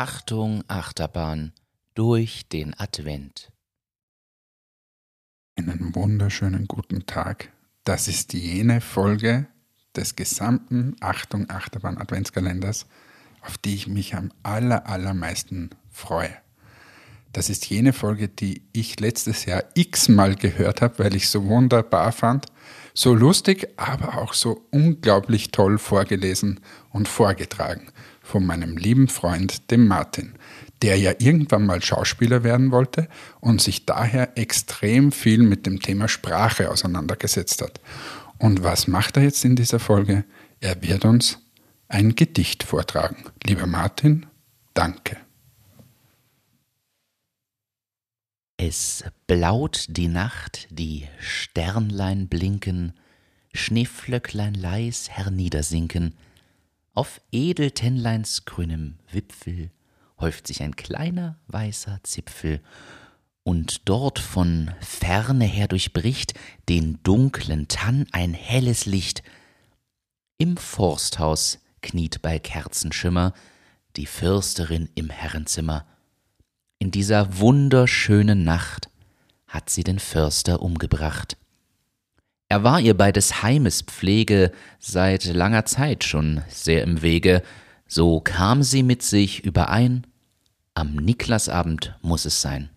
Achterbahn durch den Advent. Einen wunderschönen guten Tag. Das ist jene Folge des gesamten Achtung Achterbahn Adventskalenders, auf die ich mich am aller, allermeisten freue. Das ist jene Folge, die ich letztes Jahr x-mal gehört habe, weil ich so wunderbar fand, so lustig, aber auch so unglaublich toll vorgelesen und vorgetragen von meinem lieben Freund, dem Martin, der ja irgendwann mal Schauspieler werden wollte und sich daher extrem viel mit dem Thema Sprache auseinandergesetzt hat. Und was macht er jetzt in dieser Folge? Er wird uns ein Gedicht vortragen. Lieber Martin, danke. Es blaut die Nacht, die Sternlein blinken, Schneeflöcklein leis herniedersinken, auf Edeltennleins grünem Wipfel häuft sich ein kleiner weißer Zipfel, und dort von ferne her durchbricht den dunklen Tann ein helles Licht. Im Forsthaus kniet bei Kerzenschimmer die Fürsterin im Herrenzimmer. In dieser wunderschönen Nacht hat sie den Förster umgebracht. Er war ihr bei des Heimes Pflege seit langer Zeit schon sehr im Wege, so kam sie mit sich überein, am Niklasabend muss es sein.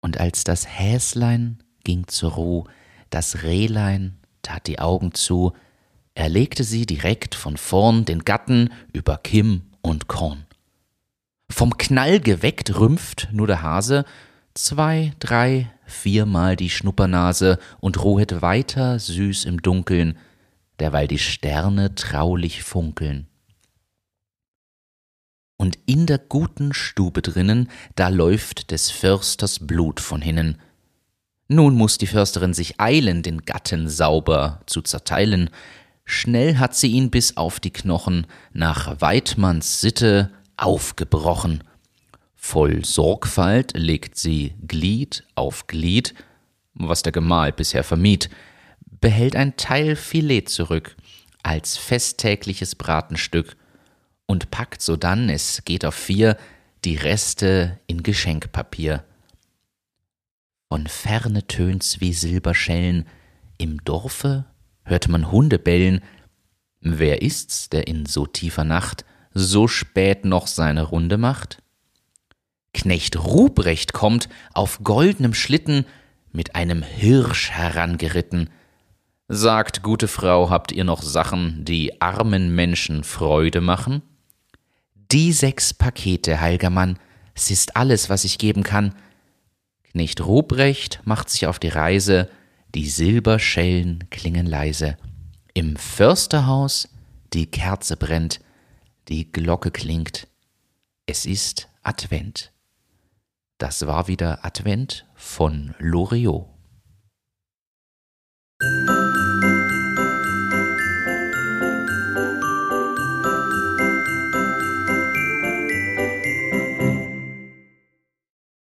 Und als das Häslein ging zur Ruh, das Rehlein tat die Augen zu, erlegte sie direkt von vorn den Gatten über Kimm und Korn. Vom Knall geweckt rümpft nur der Hase zwei, drei, viermal die Schnuppernase und ruhet weiter süß im Dunkeln, derweil die Sterne traulich funkeln. Und in der guten Stube drinnen, da läuft des Försters Blut von hinnen. Nun muss die Försterin sich eilen, den Gatten sauber zu zerteilen. Schnell hat sie ihn bis auf die Knochen nach Weidmanns Sitte aufgebrochen. Voll Sorgfalt legt sie Glied auf Glied, was der Gemahl bisher vermied, behält ein Teil Filet zurück, als festtägliches Bratenstück, und packt sodann, es geht auf vier, die Reste in Geschenkpapier. Von ferne tönt's wie Silberschellen, im Dorfe hört man Hunde bellen. Wer ist's, der in so tiefer Nacht so spät noch seine Runde macht? Knecht Ruprecht kommt auf goldenem Schlitten mit einem Hirsch herangeritten. Sagt, gute Frau, habt ihr noch Sachen, die armen Menschen Freude machen? Die sechs Pakete, heilger Mann, es ist alles, was ich geben kann. Knecht Ruprecht macht sich auf die Reise, die Silberschellen klingen leise. Im Försterhaus die Kerze brennt, die Glocke klingt. Es ist Advent. Das war wieder Advent von Loriot.